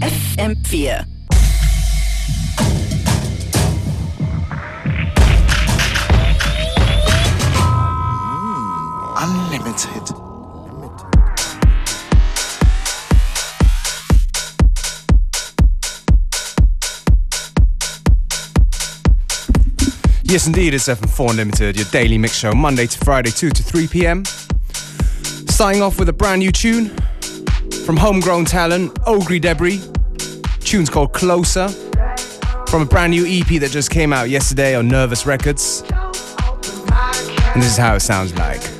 FM4. Mm. Unlimited. Yes, indeed, it's FM4 Unlimited, your daily mix show, Monday to Friday, 2 to 3 p.m. Starting off with a brand new tune from homegrown talent, Ogris Debris. Tune's called Closer, from a brand new EP that just came out yesterday on Nervous Records. And this is how it sounds like.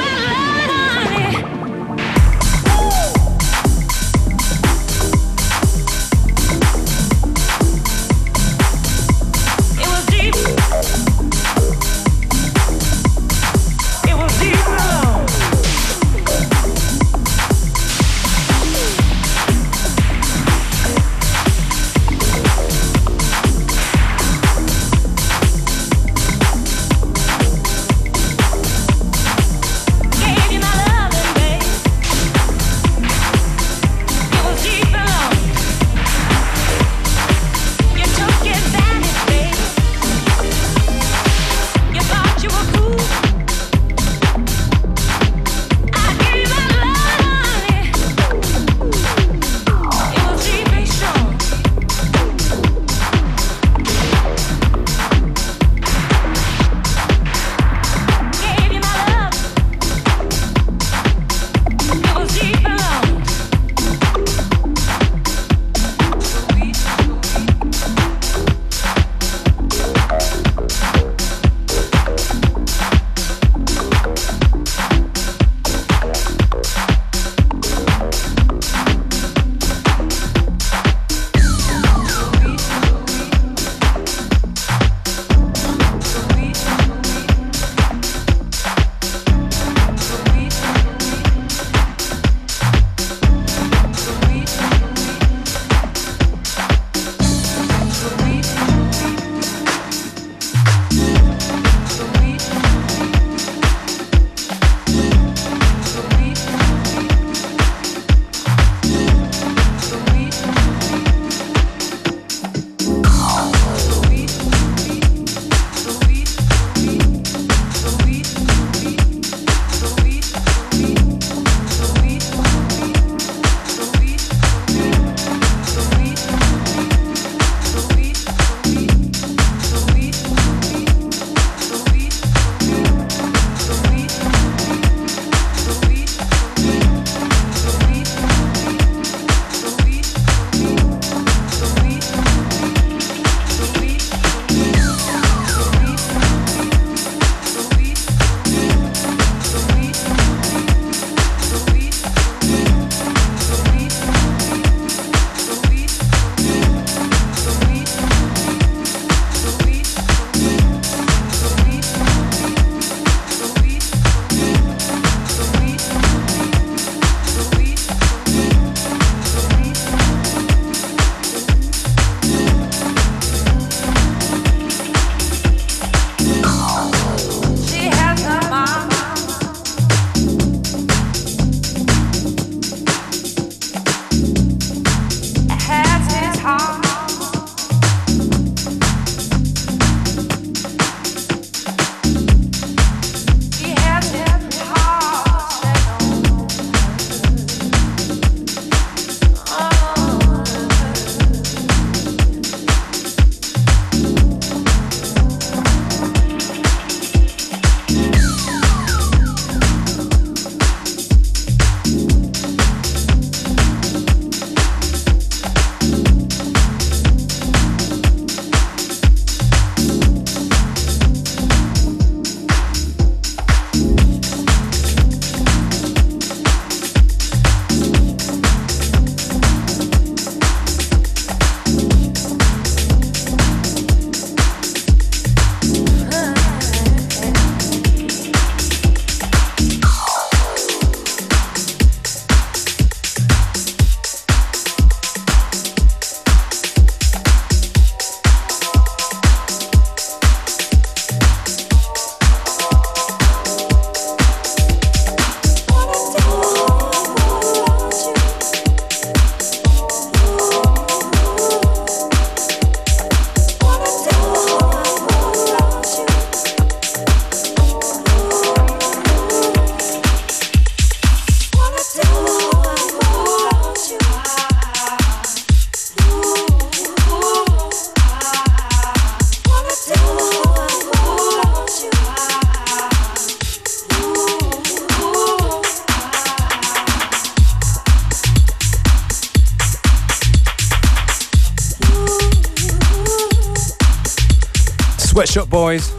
Sweatshop Boys,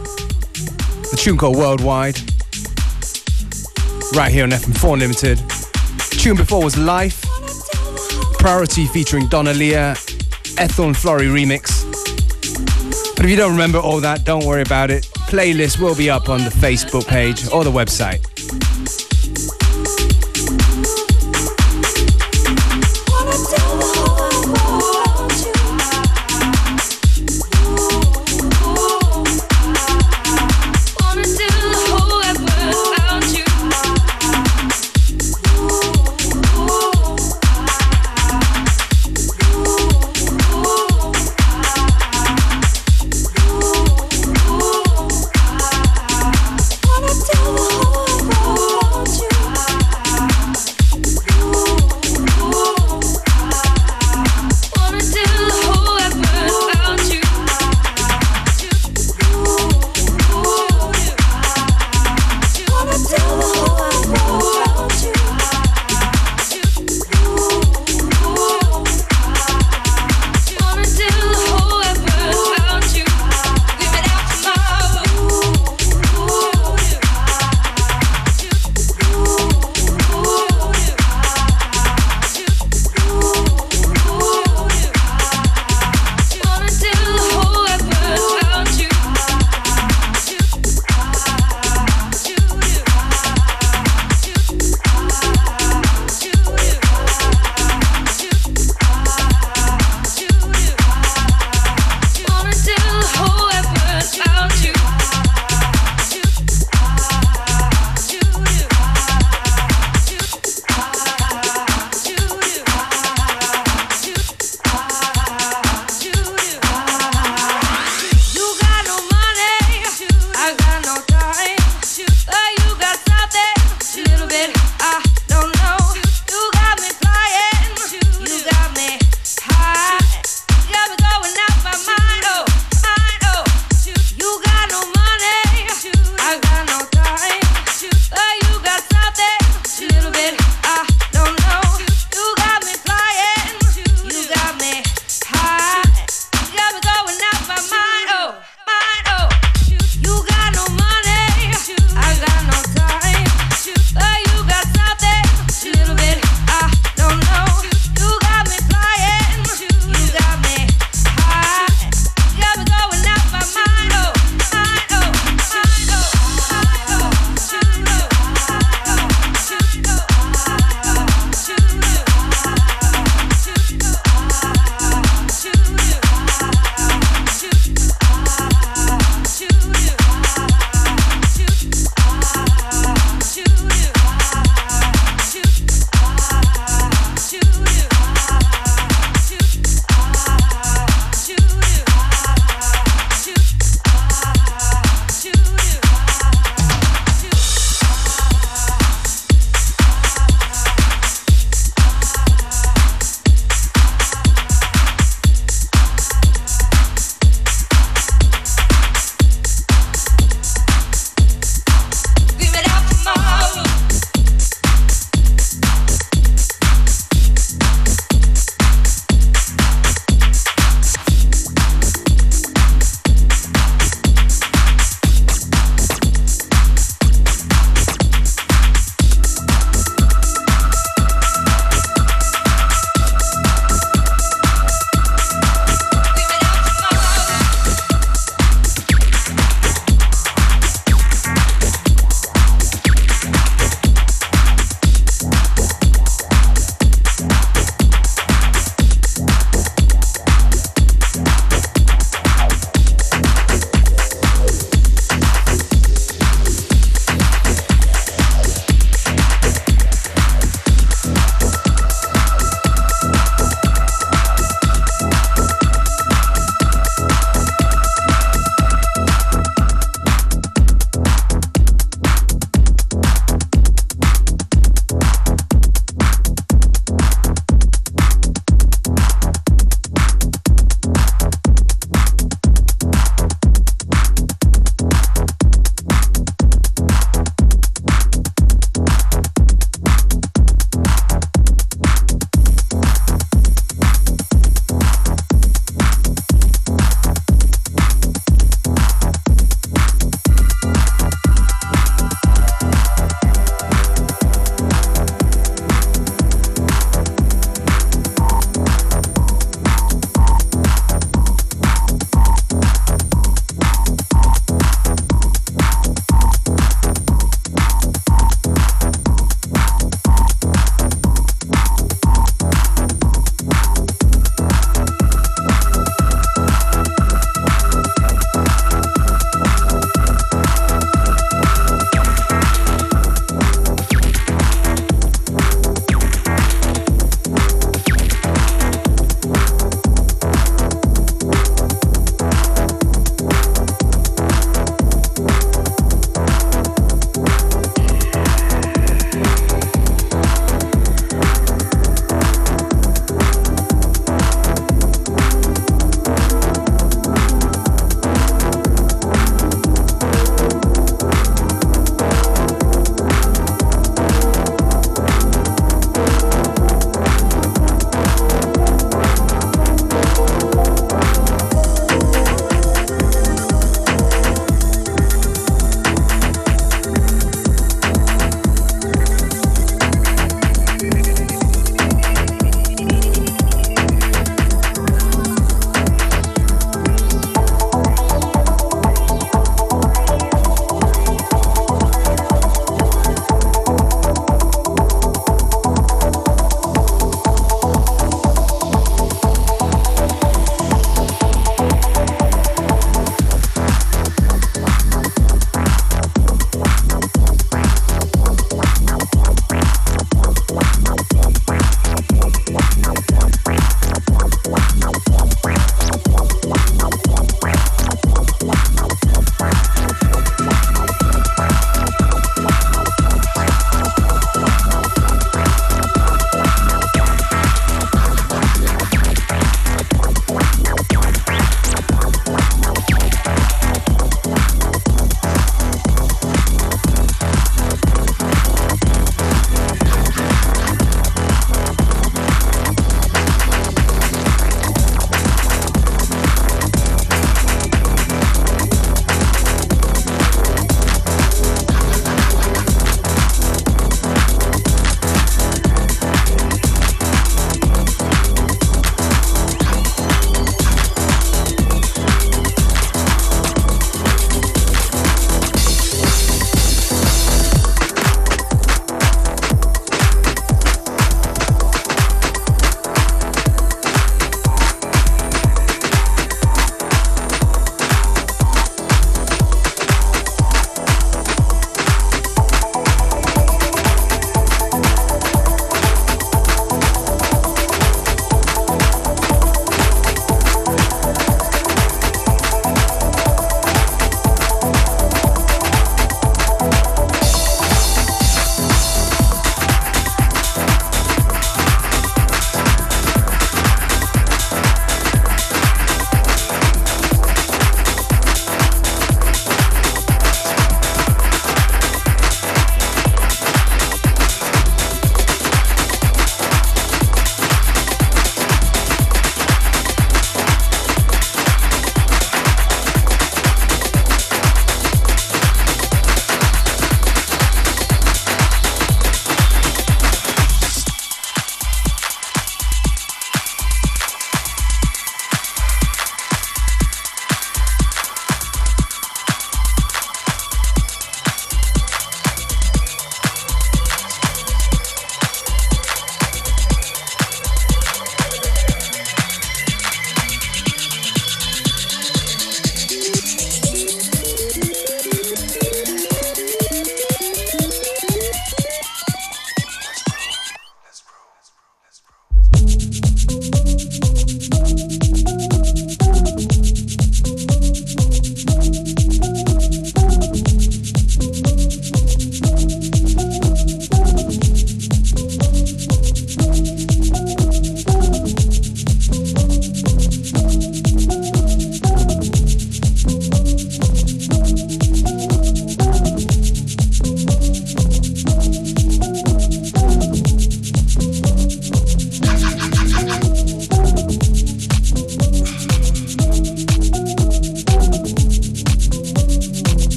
The tune called Worldwide. Right here on FM4 Limited. The tune before was Life. Priority featuring Donna Leah, Ethel and Flory remix. But if you don't remember all that, don't worry about it. Playlist will be up on the Facebook page or the website.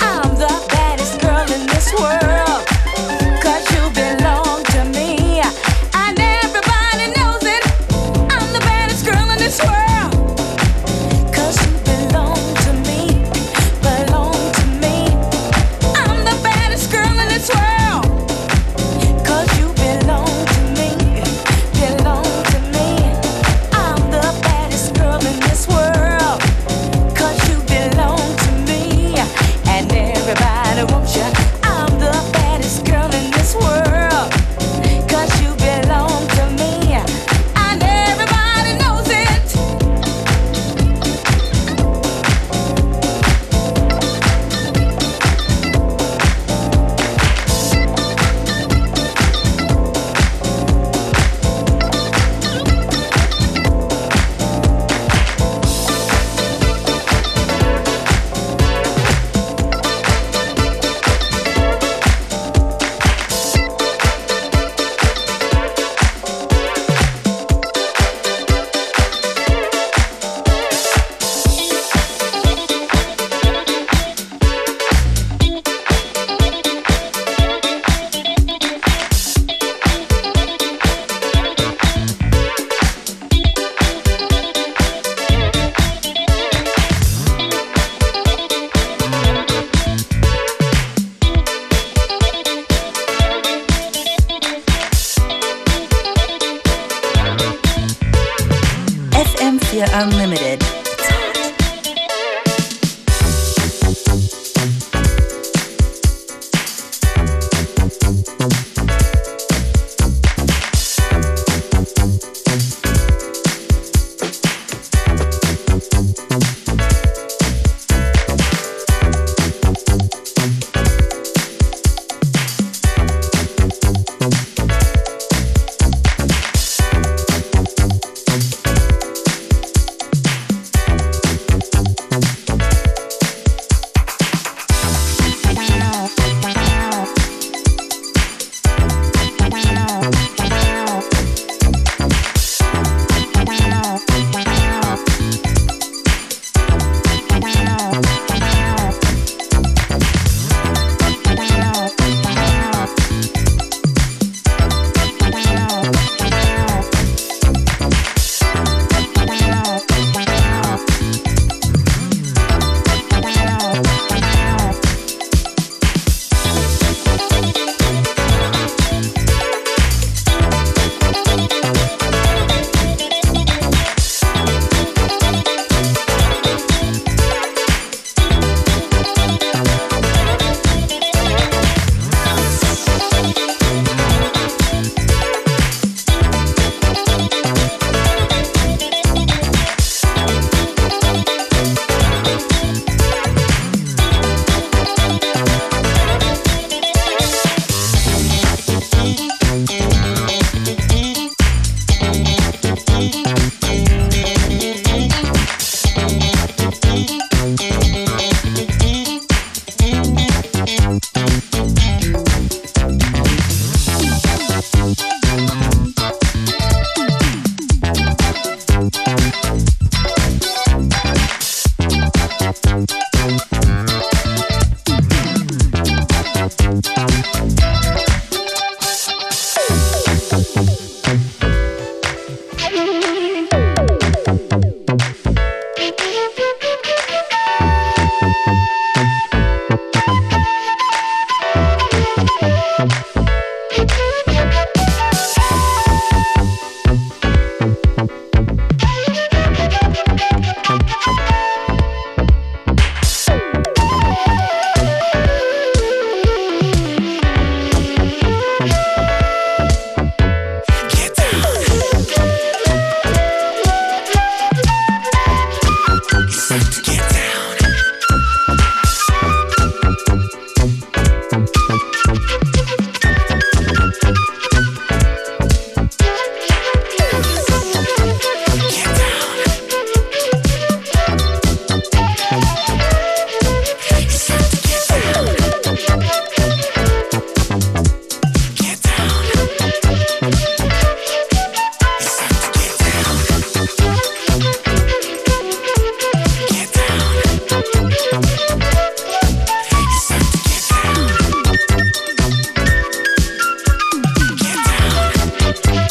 I'm the baddest girl in this world.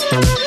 Thank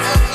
never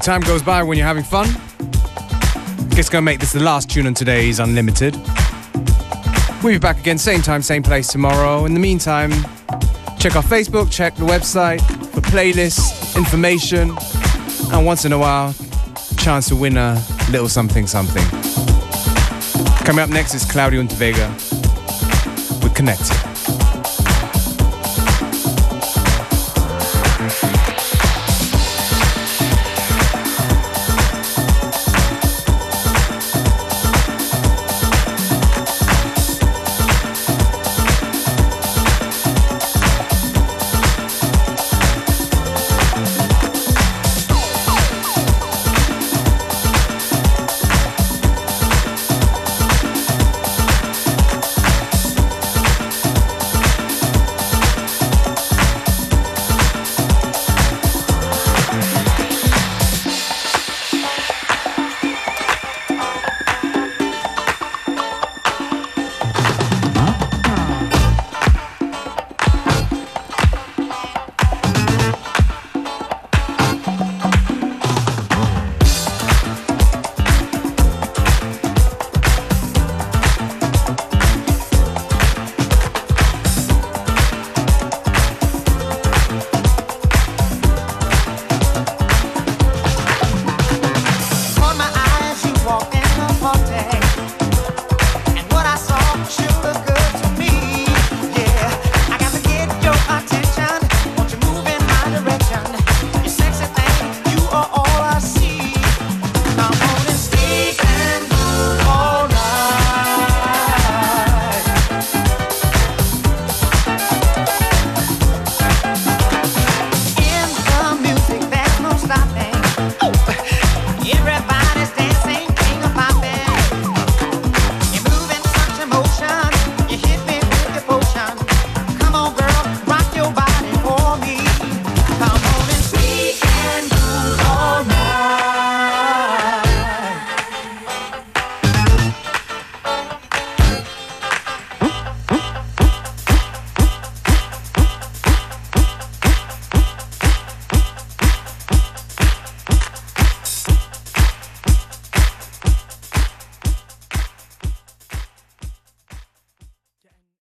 time goes by when you're having fun. Guess gonna make this the last tune on today's Unlimited. We'll be back again, same time, same place tomorrow. In the meantime, check our Facebook, check the website for playlists, information, and once in a while, chance to win a little something something. Coming up next is Claudio Vega. We're connected.